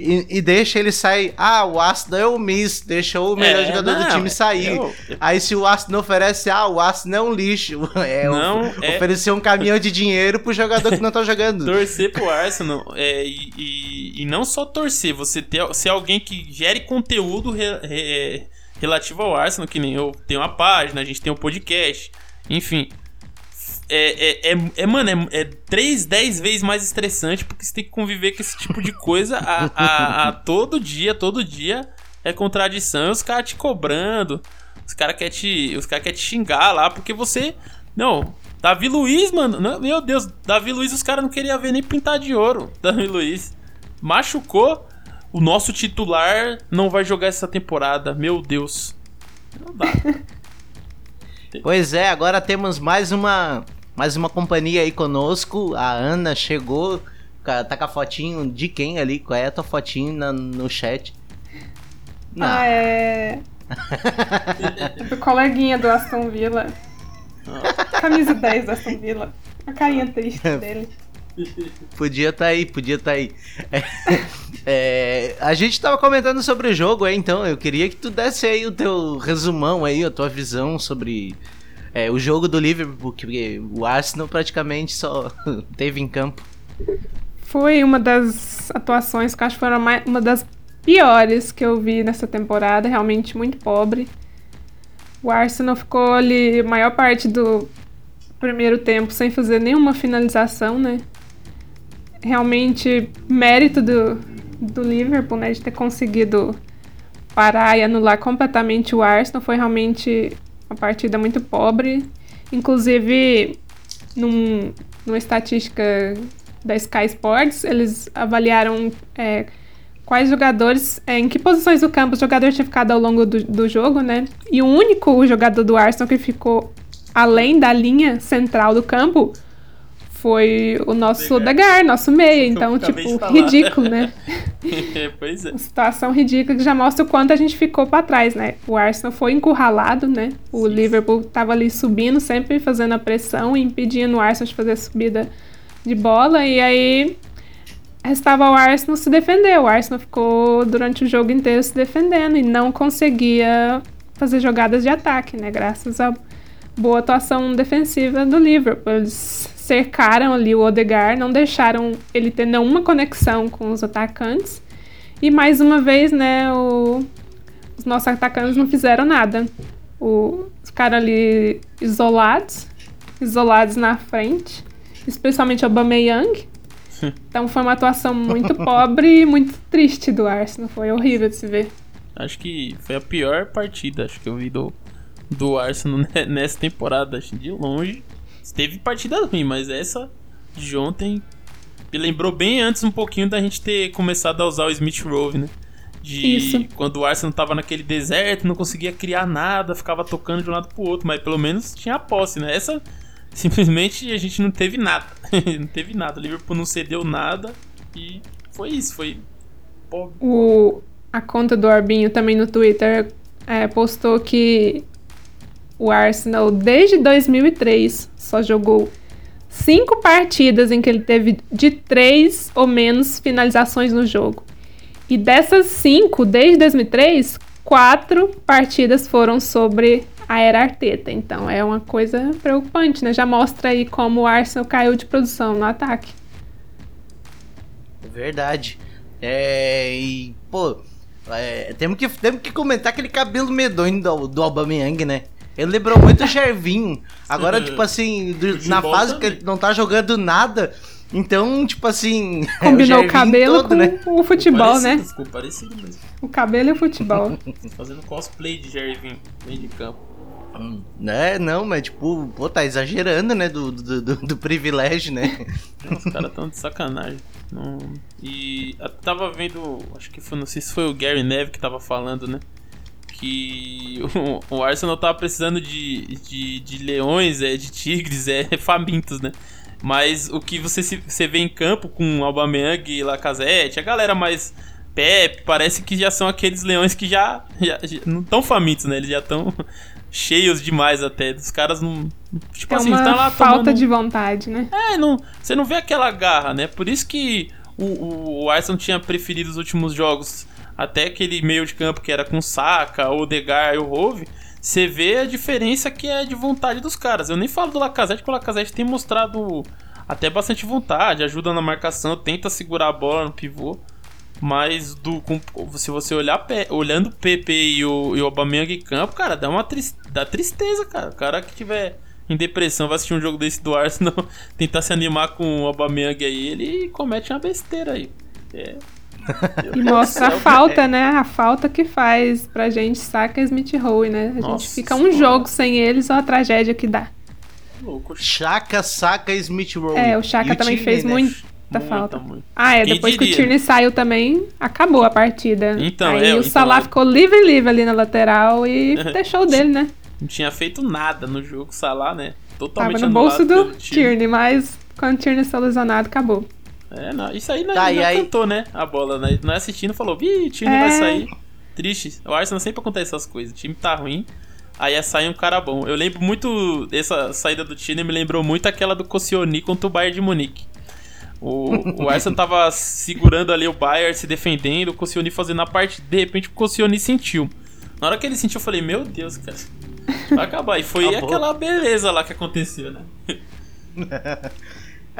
Speaker 3: e, e deixa ele sair, ah, o Aston é o Miss, deixou o melhor
Speaker 4: É,
Speaker 3: jogador do
Speaker 4: não,
Speaker 3: time sair.
Speaker 4: eu-
Speaker 3: Aí se o Aston oferece, ah, o Aston é um lixo. É,
Speaker 4: Não,
Speaker 3: of-
Speaker 4: é-
Speaker 3: oferecer um caminhão de dinheiro pro jogador que não tá jogando.
Speaker 4: torcer pro Arsenal é, e, e, e não só torcer, você ter, ser alguém que gere conteúdo re- re- relativo ao Arsenal, que nem eu tenho uma página, a gente tem um podcast, enfim. É, é, é, é, mano, é, é 3, 10 vezes mais estressante porque você tem que conviver com esse tipo de coisa a, a, a todo dia, todo dia é contradição. E os caras te cobrando, os caras querem te, os cara quer te xingar lá porque você. Não, Davi Luiz, mano, não- meu Deus, Davi Luiz os caras não queriam ver nem pintar de ouro. Davi Luiz machucou. O nosso titular não vai jogar essa temporada, meu Deus. Não dá.
Speaker 3: Pois é, agora temos mais uma mais uma companhia aí conosco. A Ana chegou, tá com a fotinho de quem ali? Qual é a tua fotinho na- no chat? Não.
Speaker 5: Ah, é. é do coleguinha do Aston Villa. Camisa 10 do Aston Villa. A carinha triste dele.
Speaker 3: Podia tá aí, podia tá aí. É, é, a gente tava comentando sobre o jogo, é, então eu queria que tu desse aí o teu resumão aí, a tua visão sobre é, o jogo do Liverpool, porque o Arsenal praticamente só teve em campo.
Speaker 5: Foi uma das atuações que acho que foi uma das piores que eu vi nessa temporada, realmente muito pobre. O Arsenal ficou ali a maior parte do primeiro tempo sem fazer nenhuma finalização, né? Realmente mérito do, do Liverpool, né, de ter conseguido parar e anular completamente o Arsenal. Foi realmente uma partida muito pobre. Inclusive, num, numa estatística da Sky Sports, eles avaliaram é, quais jogadores, é, em que posições do campo os jogadores tinham ficado ao longo do, do jogo, né? E o único jogador do Arsenal que ficou além da linha central do campo foi o nosso Odegaard, nosso meia. Então, tipo, ridículo, né?
Speaker 4: pois é.
Speaker 5: Uma situação ridícula que já mostra o quanto a gente ficou para trás, né? O Arsenal foi encurralado, né? O Sim. Liverpool tava ali subindo, sempre fazendo a pressão, impedindo o Arsenal de fazer a subida de bola. E aí restava ao Arsenal se defender. O Arsenal ficou durante o jogo inteiro se defendendo e não conseguia fazer jogadas de ataque, né? Graças à boa atuação defensiva do Liverpool. Eles cercaram ali o Odegaard, não deixaram ele ter nenhuma conexão com os atacantes. E mais uma vez, né, o, os nossos atacantes não fizeram nada. O, ficaram ali isolados, isolados na frente, especialmente o Aubameyang, então foi uma atuação muito pobre e muito triste do Arsenal. Foi horrível de se ver.
Speaker 4: Acho que foi a pior partida acho que eu vi do, do Arsenal nessa temporada. Acho, de longe. Teve partida ruim, mas essa de ontem me lembrou bem antes um pouquinho da gente ter começado a usar o Smith Rowe, né? De
Speaker 5: Isso.
Speaker 4: quando o Arsenal tava naquele deserto, não conseguia criar nada, ficava tocando de um lado pro outro, mas pelo menos tinha a posse, né? Essa simplesmente a gente não teve nada. não teve nada. O Liverpool não cedeu nada e foi isso. Foi pobre.
Speaker 5: O, a conta do Orbinho também no Twitter é, postou que o Arsenal, desde 2003, só jogou cinco partidas em que ele teve de três ou menos finalizações no jogo. E dessas cinco, desde 2003, quatro partidas foram sobre a era Arteta. Então é uma coisa preocupante, né? Já mostra aí como o Arsenal caiu de produção no ataque.
Speaker 3: Verdade. É, e, pô, é, temos, que, temos que comentar aquele cabelo medonho do, do Aubameyang, né? Ele lembrou muito o Gervinho. Agora, tipo assim, do, na fase também. que ele não tá jogando nada, então, tipo assim.
Speaker 5: Combinou o, o cabelo todo, com né? o futebol,
Speaker 4: parecido,
Speaker 5: né?
Speaker 4: Ficou parecido mesmo.
Speaker 5: O cabelo e o futebol.
Speaker 4: Fazendo cosplay de Gervinho, meio de campo.
Speaker 3: É, não, mas tipo, pô, tá exagerando, né? Do, do, do, do privilégio, né?
Speaker 4: Os caras tão de sacanagem. Não... E eu tava vendo, acho que foi, não sei se foi o Gary Neve que tava falando, né? Que o, o Arsenal tava precisando de, de, de leões, é, de tigres, é, famintos, né? Mas o que você, se, você vê em campo com Aubameyang e Lacazette, a galera mais Pep, parece que já são aqueles leões que já, já, já não estão famintos, né? Eles já estão cheios demais até. Os caras não. Tipo
Speaker 5: é
Speaker 4: assim,
Speaker 5: uma
Speaker 4: tá lá
Speaker 5: falta
Speaker 4: tomando...
Speaker 5: de vontade, né?
Speaker 4: É, não, você não vê aquela garra, né? Por isso que o, o, o Arsenal tinha preferido os últimos jogos. Até aquele meio de campo que era com Saka, o Degar e o Rove. Você vê a diferença que é de vontade dos caras. Eu nem falo do Lacazette, porque o Lacazette tem mostrado até bastante vontade, ajuda na marcação, tenta segurar a bola no pivô. Mas do, com, se você olhar olhando o PP e o, e o Aubameyang em campo, cara, dá uma dá tristeza, cara. O cara que tiver em depressão vai assistir um jogo desse do Arsenal, tentar se animar com o Aubameyang aí, ele comete uma besteira aí. É.
Speaker 5: E mostra a falta, né? A falta que faz pra gente saca Smith Rowe, né? A Nossa, gente fica um jogo sem eles, olha a tragédia que dá.
Speaker 3: Louco. Chaka saca Smith Rowe.
Speaker 5: É, o Chaka também fez né? muito muita falta.
Speaker 4: Muito.
Speaker 5: Ah, é, Quem depois diria? que o Tierney saiu também, acabou a partida.
Speaker 4: Então,
Speaker 5: Aí
Speaker 4: é,
Speaker 5: o
Speaker 4: então,
Speaker 5: Salah
Speaker 4: é...
Speaker 5: ficou livre livre ali na lateral e deixou dele, né?
Speaker 4: Não tinha feito nada no jogo, Salah, né? Totalmente
Speaker 5: Tava no bolso do Tierney, mas quando o Tierney está lesionado, acabou.
Speaker 4: É, não, isso aí não, tá, não cantou, né? A bola, né? Não é assistindo, falou, vi, o Tierney é... vai sair. Triste. O Arsenal sempre acontece essas coisas. O time tá ruim, aí é sair um cara bom. Eu lembro muito, essa saída do Tierney me lembrou muito aquela do Koscielny contra o Bayern de Munique. O, o Arsenal tava segurando ali o Bayern, se defendendo, o Koscielny fazendo a parte, de repente o Koscielny sentiu. Na hora que ele sentiu, eu falei, meu Deus, cara, vai acabar. E foi
Speaker 3: Acabou.
Speaker 4: aquela beleza lá que aconteceu, né?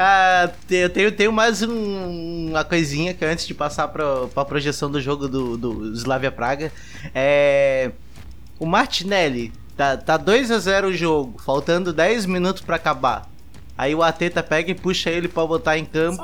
Speaker 3: Ah, te- eu tenho, tenho mais um- uma coisinha que antes de passar pra, pra projeção do jogo do, do Slavia Praga. É. O Martinelli, tá, tá 2 a 0 o jogo, faltando 10 minutos pra acabar. Aí o Ateta pega e puxa ele pra botar em campo.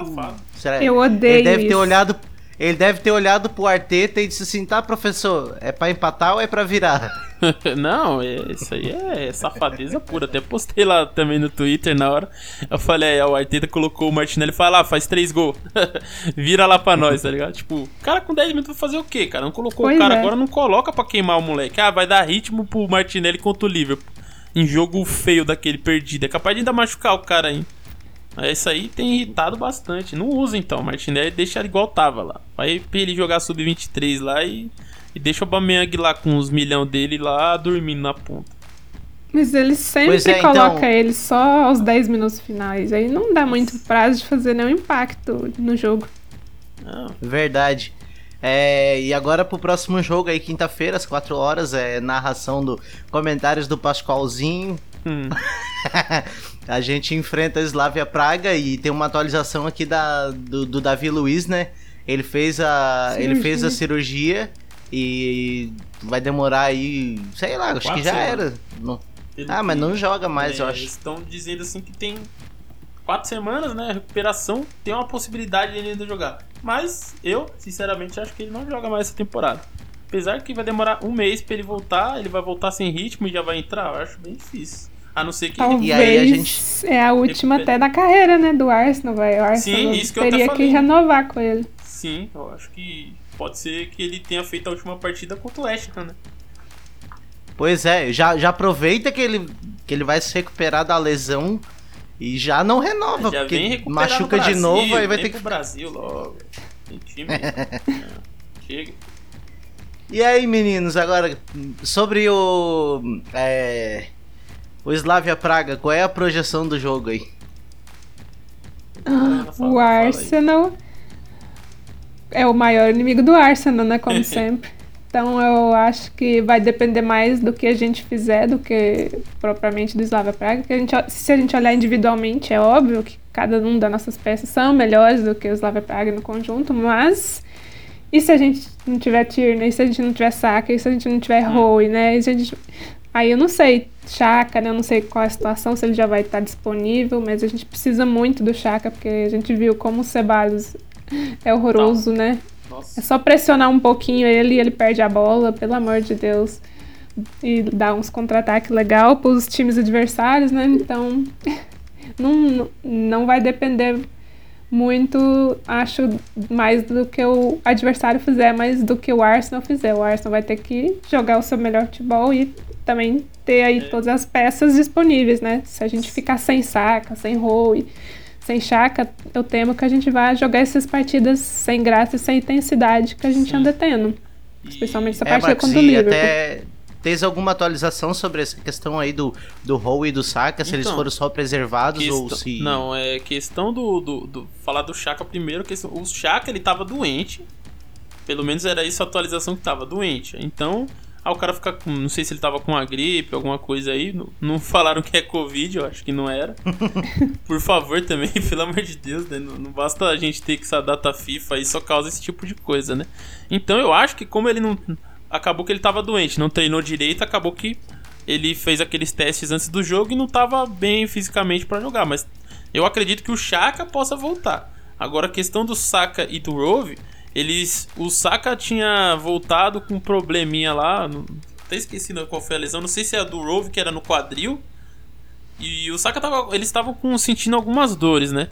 Speaker 3: Será?
Speaker 5: Eu odeio
Speaker 3: Ele deve ter
Speaker 5: isso.
Speaker 3: olhado. Ele deve ter olhado pro Arteta e disse assim: tá, professor, é pra empatar ou é pra virar?
Speaker 4: Não, é- isso aí é safadeza pura. Até postei lá também no Twitter na hora. Eu falei, é, o Arteta colocou o Martinelli e fala, ah, faz três gols. Vira lá pra nós, tá ligado? Tipo, o cara com 10 minutos vai fazer o quê, cara? Não colocou
Speaker 5: Pois
Speaker 4: o cara,
Speaker 5: é.
Speaker 4: agora não coloca pra queimar o moleque. Ah, vai dar ritmo pro Martinelli contra o Liverpool. Em jogo feio daquele perdido. É capaz de ainda machucar o cara aí. É, Isso aí tem irritado bastante. Não usa então, o Martinelli deixa ele igual tava lá. Vai pra ele jogar sub-23 lá e, e deixa o Bameyang lá com os milhão dele lá dormindo na ponta.
Speaker 5: Mas ele sempre
Speaker 3: é, então-
Speaker 5: coloca ele só aos 10 minutos finais. Aí não dá muito prazo de fazer nenhum impacto no jogo.
Speaker 4: Não,
Speaker 3: Verdade. É, e agora pro próximo jogo aí, quinta-feira, às 4 horas, é narração do comentários do Pascoalzinho.
Speaker 4: hum.
Speaker 3: a gente enfrenta a Slavia Praga e tem uma atualização aqui da, do, do Davi Luiz, né? Ele fez a ele fez a cirurgia e vai demorar aí, sei lá, acho
Speaker 4: Quatro
Speaker 3: que já
Speaker 4: semanas.
Speaker 3: era. Não- Ah, mas não joga mais,
Speaker 4: é,
Speaker 3: eu
Speaker 4: Eles
Speaker 3: acho.
Speaker 4: estão dizendo assim que tem quatro semanas, né? Recuperação, tem uma possibilidade de ele ainda jogar. Mas eu, sinceramente, acho que ele não joga mais essa temporada. Apesar que vai demorar um mês pra ele voltar, ele vai voltar sem ritmo e já vai entrar, eu acho bem difícil. A não ser que ele
Speaker 5: Talvez
Speaker 3: E aí a gente-
Speaker 5: é a última
Speaker 4: recupera.
Speaker 5: até da carreira, né, do Arsenal, vai. O Arsenal
Speaker 4: Sim, isso que eu
Speaker 5: teria que
Speaker 4: falei.
Speaker 5: renovar com ele.
Speaker 4: Sim, eu acho que pode ser que ele tenha feito a última partida contra o Ham, né?
Speaker 3: Pois é, já, já aproveita que ele, que ele vai se recuperar da lesão e já não renova,
Speaker 4: Já
Speaker 3: porque machuca
Speaker 4: no
Speaker 3: de
Speaker 4: Brasil,
Speaker 3: novo aí vai ter
Speaker 4: pro
Speaker 3: que
Speaker 4: Brasil logo. Tem time. É, Chega.
Speaker 3: E aí, meninos, agora sobre o. É, o Slavia Praga, qual é a projeção do jogo aí?
Speaker 4: Fala,
Speaker 5: O. Arsenal é o maior inimigo do Arsenal, né? Como sempre. Então eu acho que vai depender mais do que a gente fizer do que propriamente do Slavia Praga. Que a gente, se a gente olhar individualmente, é óbvio que cada um das nossas peças são melhores do que o Slavia Praga no conjunto, mas e se a gente não tiver Tierney, e se a gente não tiver Saka, e se a gente não tiver Rowe, né? E se a gente... Aí eu não sei, Chaka, né? Eu não sei qual é a situação, se ele já vai estar disponível, mas a gente precisa muito do Chaka, porque a gente viu como o Ceballos é horroroso, né? É
Speaker 4: Nossa.
Speaker 5: só pressionar um pouquinho ele e ele perde a bola, pelo amor de Deus. E dar uns contra-ataques legal para os times adversários, né? Então, não, não vai depender muito, acho, mais do que o adversário fizer, mais do que o Arsenal fizer. O Arsenal vai ter que jogar o seu melhor futebol e também ter aí todas as peças disponíveis, né? Se a gente ficar sem saca, sem Rowe, sem chaca, eu temo que a gente vai jogar essas partidas sem graça e sem intensidade que a gente
Speaker 4: Sim.
Speaker 5: anda tendo. Especialmente essa
Speaker 3: É,
Speaker 5: partida
Speaker 3: Marcos,
Speaker 5: contra o Liverpool.
Speaker 3: até tens alguma atualização sobre essa questão aí do, do Howe e do Saka, se eles
Speaker 4: Então,
Speaker 3: foram só preservados ou
Speaker 4: Questão-
Speaker 3: se...
Speaker 4: Não, é questão do, do, do- Falar do Chaka primeiro. Questão, o Chaka ele tava doente. Pelo menos era isso a atualização que tava doente. Então, aí o cara fica com. Não sei se ele tava com uma gripe, alguma coisa aí. Não, não falaram que é Covid, eu acho que não era. Por favor também, pelo amor de Deus, né? Não, não basta a gente ter que essa data FIFA aí só causa esse tipo de coisa, né? Então eu acho que como ele não. Acabou que ele tava doente, não treinou direito, acabou que ele fez aqueles testes antes do jogo e não tava bem fisicamente pra jogar, mas eu acredito que o Chaka possa voltar. Agora a questão do Saka e do Rove, eles o Saka tinha voltado com um probleminha lá, não- até esqueci qual foi a lesão, não sei se é a do Rove que era no quadril. E o Saka tava, eles estavam sentindo algumas dores, né?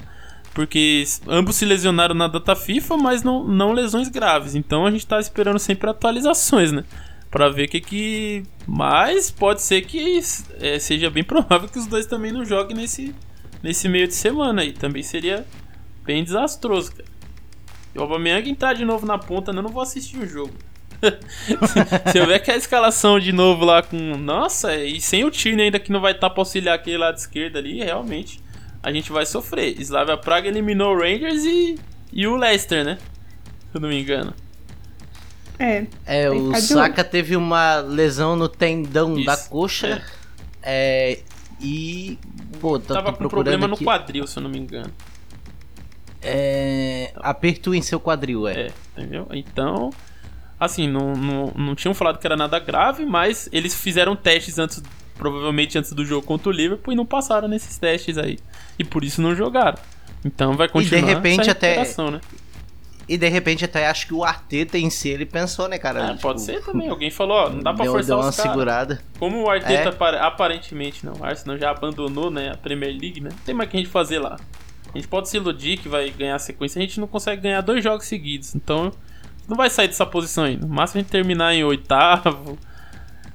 Speaker 4: Porque ambos se lesionaram na data FIFA, mas não, não lesões graves. Então a gente tá esperando sempre atualizações, né? Pra ver o que que. Mas pode ser que é, seja bem provável que os dois também não joguem nesse, nesse meio de semana aí. Também seria bem desastroso, cara. E o Aubameyang entrar de novo na ponta, eu não vou assistir o jogo. se, eu ver que a escalação de novo lá com. Nossa, e sem o Tierney ainda que não vai estar pra auxiliar aquele lado esquerdo ali, realmente a gente vai sofrer. Slavia Praga eliminou o Rangers e, e o Leicester, né? Se eu não me engano.
Speaker 5: É.
Speaker 3: É, o
Speaker 5: de
Speaker 3: Saka teve uma lesão no tendão
Speaker 4: Isso,
Speaker 3: da coxa. É. e. Pô, tô,
Speaker 4: Tava
Speaker 3: tô
Speaker 4: com problema no
Speaker 3: aqui.
Speaker 4: quadril, se eu não me engano.
Speaker 3: É. Aperto em seu quadril, é.
Speaker 4: É, entendeu? Então, assim, não, não, não tinham falado que era nada grave, mas eles fizeram testes antes, provavelmente antes do jogo contra o Liverpool e não passaram nesses testes aí. E por isso não jogaram. Então vai continuar
Speaker 3: repente
Speaker 4: essa
Speaker 3: até-
Speaker 4: recuperação, né?
Speaker 3: E de repente até acho que o Arteta em si ele pensou, né, cara?
Speaker 4: Ah,
Speaker 3: Tipo,
Speaker 4: pode ser também. Alguém falou, ó, não dá pra
Speaker 3: deu,
Speaker 4: forçar
Speaker 3: deu uma segurada.
Speaker 4: Como o Arteta
Speaker 3: É.
Speaker 4: apare- aparentemente não, o Arsenal já abandonou, né, a Premier League, né? Não tem mais o que a gente fazer lá. A gente pode se iludir que vai ganhar a sequência, a gente não consegue ganhar dois jogos seguidos. Então, não vai sair dessa posição aí. No máximo a gente terminar em oitavo,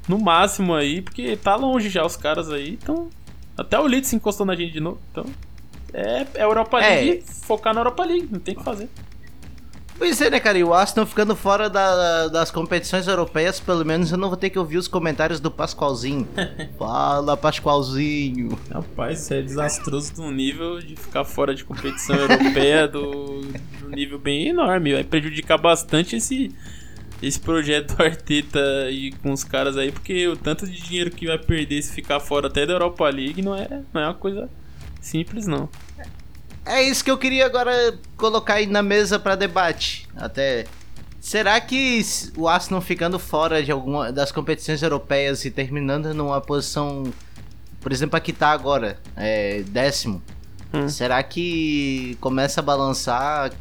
Speaker 4: no máximo aí, porque tá longe já os caras aí. Então, até o Leeds se encostou na gente de novo. Então, é, é Europa
Speaker 3: É.
Speaker 4: League, focar na Europa League, não tem o que fazer.
Speaker 3: Pois é, né, cara? E o Arsenal ficando fora da- das competições europeias, pelo menos eu não vou ter que ouvir os comentários do Pascoalzinho. Fala, Pascoalzinho.
Speaker 4: Rapaz, isso é desastroso de um nível de ficar fora de competição europeia do, do nível bem enorme. Vai prejudicar bastante esse, esse projeto do Arteta aí com os caras aí, porque o tanto de dinheiro que vai perder se ficar fora até da Europa League não é, não é uma coisa simples, não.
Speaker 3: É isso que eu queria agora colocar aí na mesa pra debate. Até. Será que o Arsenal ficando fora de alguma das competições europeias e terminando numa posição, por exemplo, aqui tá agora, é décimo.
Speaker 4: Hum.
Speaker 3: Será que começa a balançar,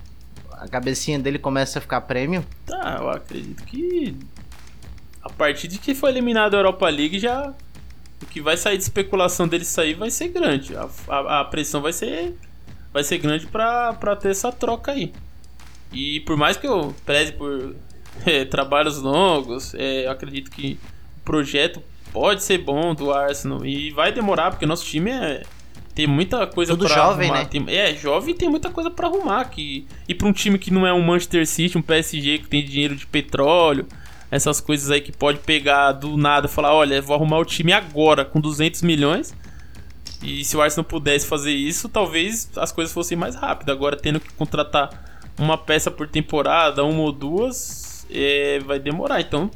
Speaker 3: a cabecinha dele começa a ficar prêmio?
Speaker 4: Tá, eu acredito que a partir de que foi eliminado a Europa League já o que vai sair de especulação dele sair vai ser grande. A, a- a pressão vai ser vai ser grande pra ter essa troca aí. E por mais que eu preze por é, trabalhos longos, é, eu acredito que o projeto pode ser bom do Arsenal e vai demorar porque nosso time é tem muita coisa
Speaker 3: Tudo
Speaker 4: pra
Speaker 3: jovem,
Speaker 4: arrumar.
Speaker 3: né?
Speaker 4: Tem- é, jovem tem muita coisa pra arrumar que e pra um time que não é um Manchester City, um PSG que tem dinheiro de petróleo, essas coisas aí que pode pegar do nada e falar, olha, vou arrumar o time agora com 200 milhões. E se o Arsenal pudesse fazer isso, talvez as coisas fossem mais rápidas. Agora, tendo que contratar uma peça por temporada, uma ou duas, é, vai demorar. Então,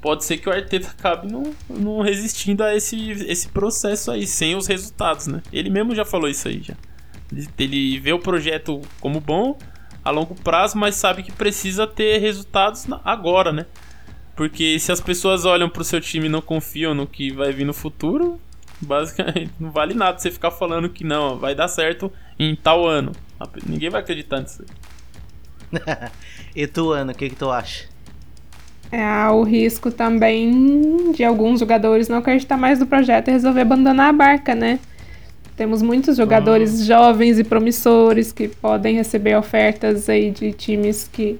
Speaker 4: pode ser que o Arteta acabe não, não resistindo a esse, esse processo aí, sem os resultados, né? Ele mesmo já falou isso aí, já. Ele, vê o projeto como bom a longo prazo, mas sabe que precisa ter resultados agora, né? Porque se as pessoas olham pro seu time e não confiam no que vai vir no futuro, basicamente não vale nada você ficar falando que não, vai dar certo em tal ano. Ninguém vai acreditar nisso.
Speaker 3: E tu, Ana, o que, que tu acha?
Speaker 5: É, há o risco também de alguns jogadores não acreditar mais no projeto e resolver abandonar a barca, né? Temos muitos jogadores jovens e promissores que podem receber ofertas aí de times que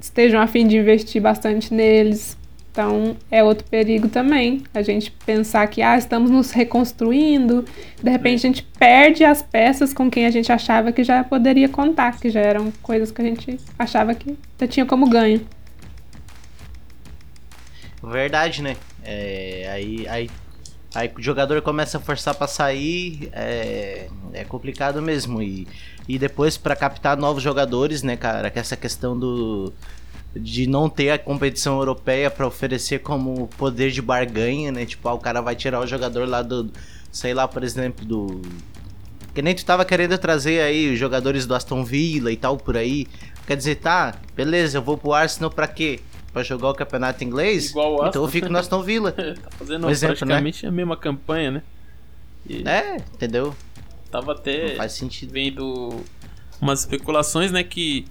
Speaker 5: estejam a fim de investir bastante neles. Então, é outro perigo também. A gente pensar que, ah, estamos nos reconstruindo, de repente a gente perde as peças com quem a gente achava que já poderia contar, que já eram coisas que a gente achava que já tinha como ganho.
Speaker 3: Verdade, né? É, aí, aí, aí o jogador começa a forçar pra sair, é, é complicado mesmo. E, e depois pra captar novos jogadores, né, cara? Que essa questão do de não ter a competição europeia pra oferecer como poder de barganha, né? Tipo, ah, o cara vai tirar o jogador lá do, sei lá, por exemplo, do que nem tu tava querendo trazer aí os jogadores do Aston Villa e tal por aí. Quer dizer, tá, beleza, eu vou pro Arsenal pra quê? Pra jogar o campeonato inglês?
Speaker 4: Igual o
Speaker 3: então eu fico no Aston Villa.
Speaker 4: tá fazendo
Speaker 3: Um exemplo,
Speaker 4: praticamente a mesma campanha, né? E
Speaker 3: É, entendeu?
Speaker 4: tava até
Speaker 3: Não faz sentido.
Speaker 4: vendo umas especulações, né, que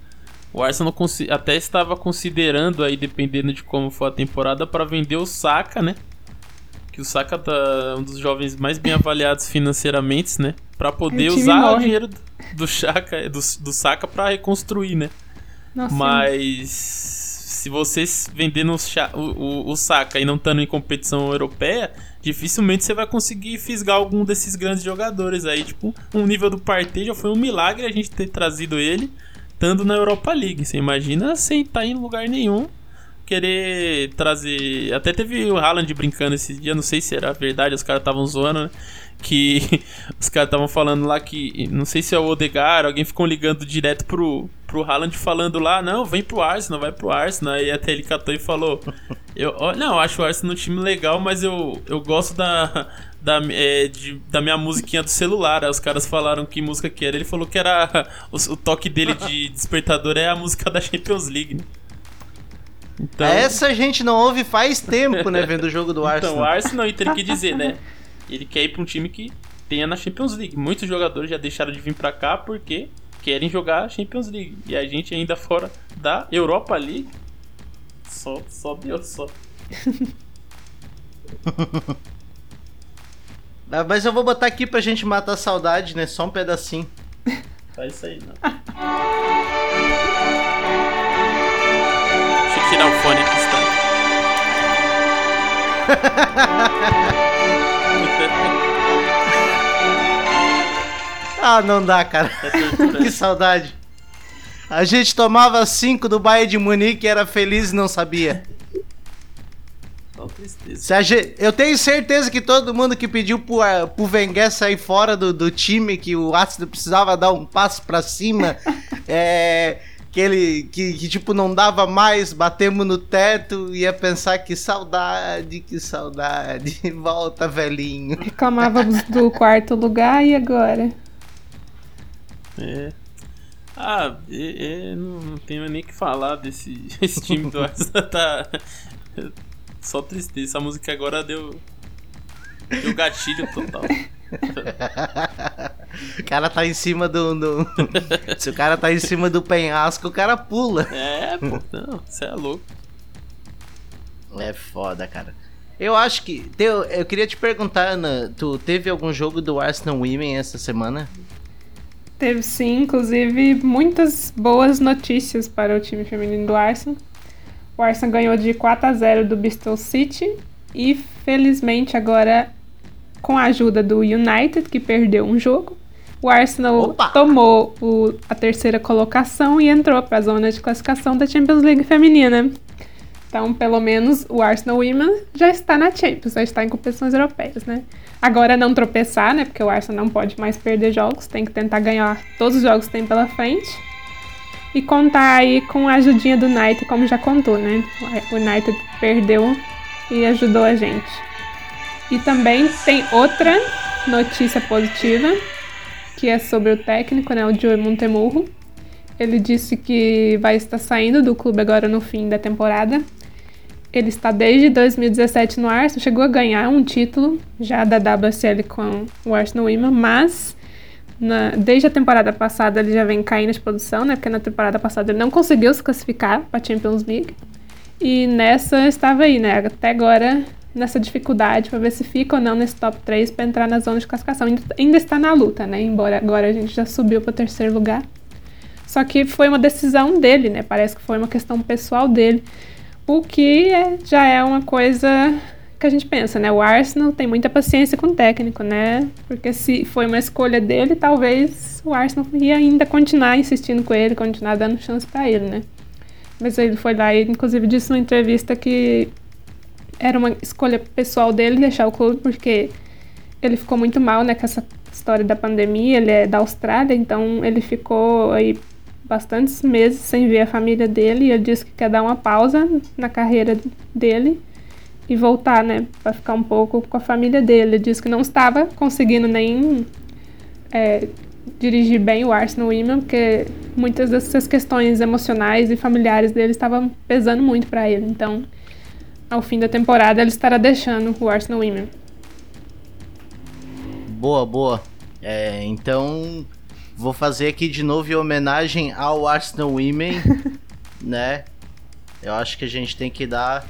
Speaker 4: o Arsenal até estava considerando aí, dependendo de como for a temporada, para vender o Saka, né? Que o Saka tá um dos jovens mais bem avaliados financeiramente, né? Para poder
Speaker 5: O
Speaker 4: usar o
Speaker 5: morre.
Speaker 4: dinheiro do, Saka, do, do Saka para reconstruir, né?
Speaker 5: Nossa,
Speaker 4: Mas se vocês vendendo o, o, o, Saka e não estando em competição europeia, dificilmente você vai conseguir fisgar algum desses grandes jogadores aí. Tipo, um nível do Partey já foi um milagre a gente ter trazido ele estando na Europa League. Você imagina sem estar em lugar nenhum. Querer trazer. Até teve o Haaland brincando esse dia, não sei se era verdade, os caras estavam zoando, né? Que os caras estavam falando lá que, não sei se é o Odegar, alguém ficou ligando direto pro, pro Haaland falando lá, não, vem pro Arsenal, vai pro Arsenal. Aí até ele catou e falou, eu, não, eu acho o Arsenal um time legal, mas eu, eu gosto da, da, é, de, da minha musiquinha do celular. Aí os caras falaram que música que era, ele falou que era, o, o toque dele de despertador é a música da Champions League, né?
Speaker 3: Então, Essa a gente não ouve faz tempo, né, vendo o jogo do Arsenal.
Speaker 4: Então, o Arsenal, e tem que dizer, né? Ele quer ir pra um time que tenha na Champions League. Muitos jogadores já deixaram de vir pra cá porque querem jogar Champions League. E a gente ainda fora da Europa League. Só, só Deus, só.
Speaker 3: Ah, mas eu vou botar aqui pra gente matar a saudade, né? Só um pedacinho.
Speaker 4: Faz isso aí, não. Deixa eu tirar o fone aqui, está.
Speaker 3: ah, não dá, cara. É que saudade. A gente tomava cinco do Bayern de Munique e era feliz e não sabia. Gente, eu tenho certeza que todo mundo que pediu pro, pro Wenger sair fora do, do time, que o Arsenal precisava dar um passo para cima, é, que ele que, que, tipo não dava mais, batemos no teto, ia pensar que saudade, que saudade, volta velhinho.
Speaker 5: Reclamávamos do quarto lugar e agora?
Speaker 4: É. Ah, é, é, não, não, tenho nem que falar desse esse time do Arsenal tá só tristeza. Essa música agora deu deu gatilho total.
Speaker 3: o cara tá em cima do, do, Se o cara tá em cima do penhasco, o cara pula.
Speaker 4: É, pô, não, você é louco.
Speaker 3: É foda, cara. Eu acho que. Eu, eu queria te perguntar, Ana, tu teve algum jogo do Arsenal Women essa semana?
Speaker 5: Teve sim, inclusive muitas boas notícias para o time feminino do Arsenal. O Arsenal ganhou de 4 a 0 do Bristol City e felizmente agora com a ajuda do United, que perdeu um jogo, o Arsenal Opa! tomou o, a terceira colocação e entrou para a zona de classificação da Champions League feminina. Então, pelo menos o Arsenal Women já está na Champions, já está em competições europeias, né? Agora não tropeçar, né? Porque o Arsenal não pode mais perder jogos, tem que tentar ganhar todos os jogos que tem pela frente. E contar aí com a ajudinha do United, como já contou, né? O United perdeu e ajudou a gente. E também tem outra notícia positiva, que é sobre o técnico, né, o Joey Montemurro. Ele disse que vai estar saindo do clube agora no fim da temporada. Ele está desde 2017 no Arsenal, chegou a ganhar um título já da WSL com o Arsenal Women, mas na, desde a temporada passada ele já vem caindo de produção, né? Porque na temporada passada ele não conseguiu se classificar para a Champions League. E nessa estava aí, né? Até agora nessa dificuldade para ver se fica ou não nesse top 3 para entrar na zona de classificação. Ainda, está na luta, né? Embora agora a gente já subiu para o terceiro lugar. Só que foi uma decisão dele, né? Parece que foi uma questão pessoal dele. O que é, já é uma coisa que a gente pensa, né? O Arsenal tem muita paciência com o técnico, né? Porque se foi uma escolha dele, talvez o Arsenal ia ainda continuar insistindo com ele, continuar dando chance para ele, né? Mas ele foi lá e, inclusive, disse numa entrevista que era uma escolha pessoal dele deixar o clube, porque ele ficou muito mal, né, com essa história da pandemia. Ele é da Austrália, então ele ficou aí bastantes meses sem ver a família dele. E ele disse que quer dar uma pausa na carreira dele e voltar, né, para ficar um pouco com a família dele. Ele disse que não estava conseguindo nem é, dirigir bem o Arsenal Women, porque muitas dessas questões emocionais e familiares dele estavam pesando muito para ele. Então, ao fim da temporada, ele estará deixando o Arsenal Women.
Speaker 3: Boa, boa. É, então, vou fazer aqui de novo em homenagem ao Arsenal Women, né? Eu acho que a gente tem que dar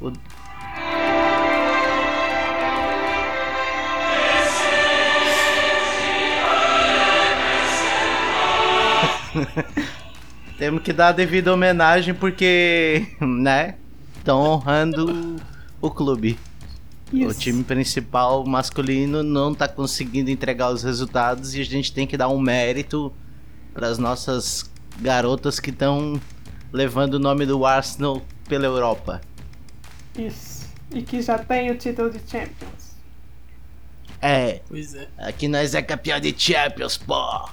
Speaker 3: o... Temos que dar a devida homenagem porque, né? Estão honrando o clube. Isso. O time principal masculino não está conseguindo entregar os resultados e a gente tem que dar um mérito para as nossas garotas que estão levando o nome do Arsenal pela Europa.
Speaker 5: Isso. E que já tem o título de Champions.
Speaker 3: É,
Speaker 4: Pois é.
Speaker 3: aqui nós é campeão de Champions, pô.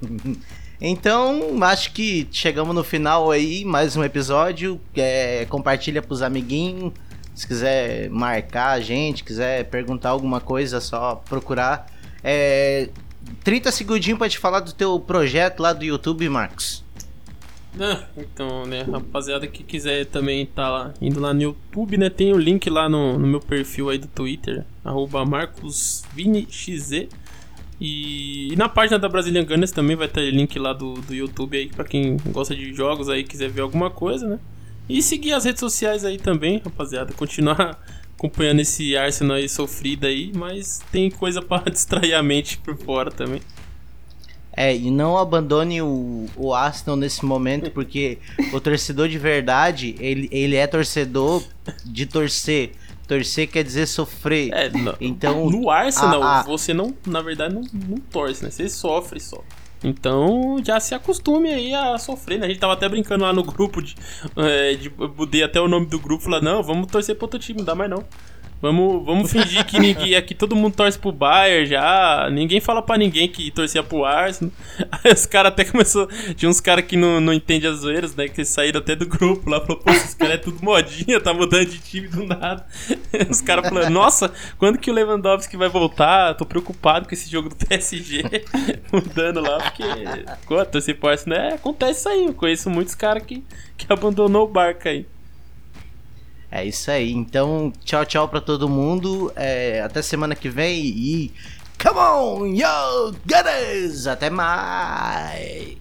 Speaker 3: Então, acho que chegamos no final aí, mais um episódio. É, compartilha pros amiguinhos. Se quiser marcar a gente, quiser perguntar alguma coisa, é só procurar. É, 30 segundinhos pra te falar do teu projeto lá do YouTube, Marcos.
Speaker 4: Ah, então, né, rapaziada que quiser também tá lá, indo lá no YouTube, né, tem o link lá no, no meu perfil aí do Twitter, arroba marcosviniXZ. E, e na página da Brazilian Gunners também vai ter link lá do, do YouTube aí pra quem gosta de jogos aí, quiser ver alguma coisa, né. E seguir as redes sociais aí também, rapaziada, continuar acompanhando esse Arsenal aí sofrido aí, mas tem coisa pra distrair a mente por fora também.
Speaker 3: É, e não abandone o, o Arsenal nesse momento, porque o torcedor de verdade, ele, ele é torcedor de torcer. Torcer quer dizer sofrer.
Speaker 4: É, no,
Speaker 3: Então,
Speaker 4: no Arsenal,
Speaker 3: a- a-
Speaker 4: você não, na verdade, não, não torce, né? Você sofre só. Então, já se acostume aí a sofrer, né? A gente tava até brincando lá no grupo de. É, de eu mudei até o nome do grupo lá, não, vamos torcer pro outro time, não dá mais não. Vamos, vamos fingir que ninguém aqui, todo mundo torce pro Bayern já. Ninguém fala pra ninguém que torcia pro Arsenal. Aí os caras até começou. Tinha uns caras que não, não entendem as zoeiras, né? Que saíram até do grupo lá. Falou, pô, esses caras é tudo modinha, tá mudando de time do nada. Os caras falando, nossa, quando que o Lewandowski vai voltar? Tô preocupado com esse jogo do PSG mudando lá, porque. Pô, torcer pro Arsenal, né? Acontece isso aí. Eu conheço muitos caras que, que abandonou o barco aí.
Speaker 3: É isso aí. Então, tchau, tchau pra todo mundo. É, até semana que vem e. Come on, yo, gunners! Até mais!